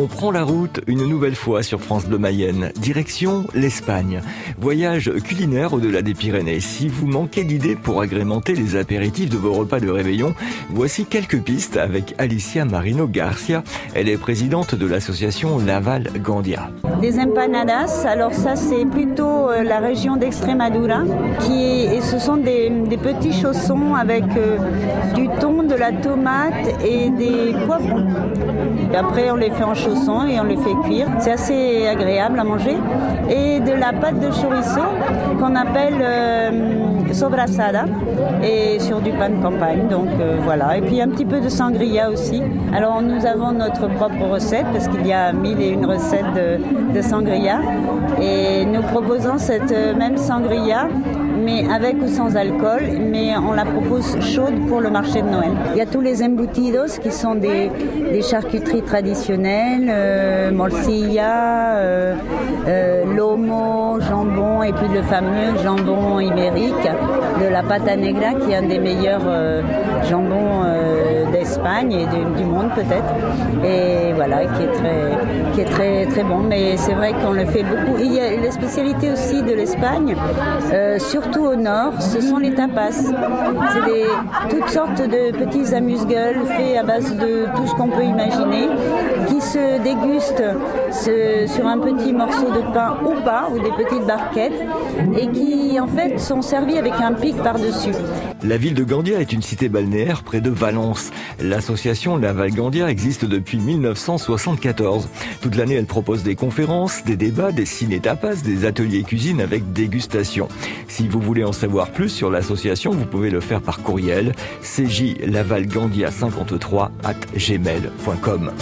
On prend la route une nouvelle fois sur France Bleu Mayenne, direction l'Espagne. Voyage culinaire au-delà des Pyrénées. Si vous manquez d'idées pour agrémenter les apéritifs de vos repas de réveillon, voici quelques pistes avec Alicia Marino Garcia. Elle est présidente de l'association Laval Gandia. Des empanadas, alors ça c'est plutôt euh, la région d'Extremadura, ce sont des, petits chaussons avec euh, du thon, de la tomate et des poivrons. après on les fait en chaussons et on les fait cuire. C'est assez agréable à manger. Et de la pâte de chorizo qu'on appelle euh, sobrasada et sur du pain de campagne. Donc euh, voilà. Et puis un petit peu de sangria aussi. Alors nous avons notre propre recette parce qu'il y a mille et une recettes de, de sangria. Et nous proposons cette euh, même sangria mais avec ou sans alcool, mais on la propose chaude pour le marché de Noël. Il y a tous les embutidos qui sont des, charcuteries traditionnelles, euh, morcilla, euh, euh, lomo, jambon et puis le fameux jambon ibérique de la pata negra qui est un des meilleurs jambons d'Espagne et du monde peut-être. Et voilà, qui est très, qui est très, très bon. Mais c'est vrai qu'on le fait beaucoup. Il y a la spécialité aussi de l'Espagne, surtout au nord, ce sont les tapas. C'est toutes sortes de petits amuse-gueules faits à base de tout ce qu'on peut imaginer, qui se dégustent sur un petit morceau de pain ou pas, ou des petites barquettes, et qui en fait sont servis avec un pic par-dessus. La ville de Gandia est une cité balnéaire près de Valence. L'association Laval Gandia existe depuis 1974. Toute l'année, elle propose des conférences, des débats, des ciné-tapas, des ateliers cuisine avec dégustation. Si vous voulez en savoir plus sur l'association, vous pouvez le faire par courriel cjlavalgandia53 at gmail.com.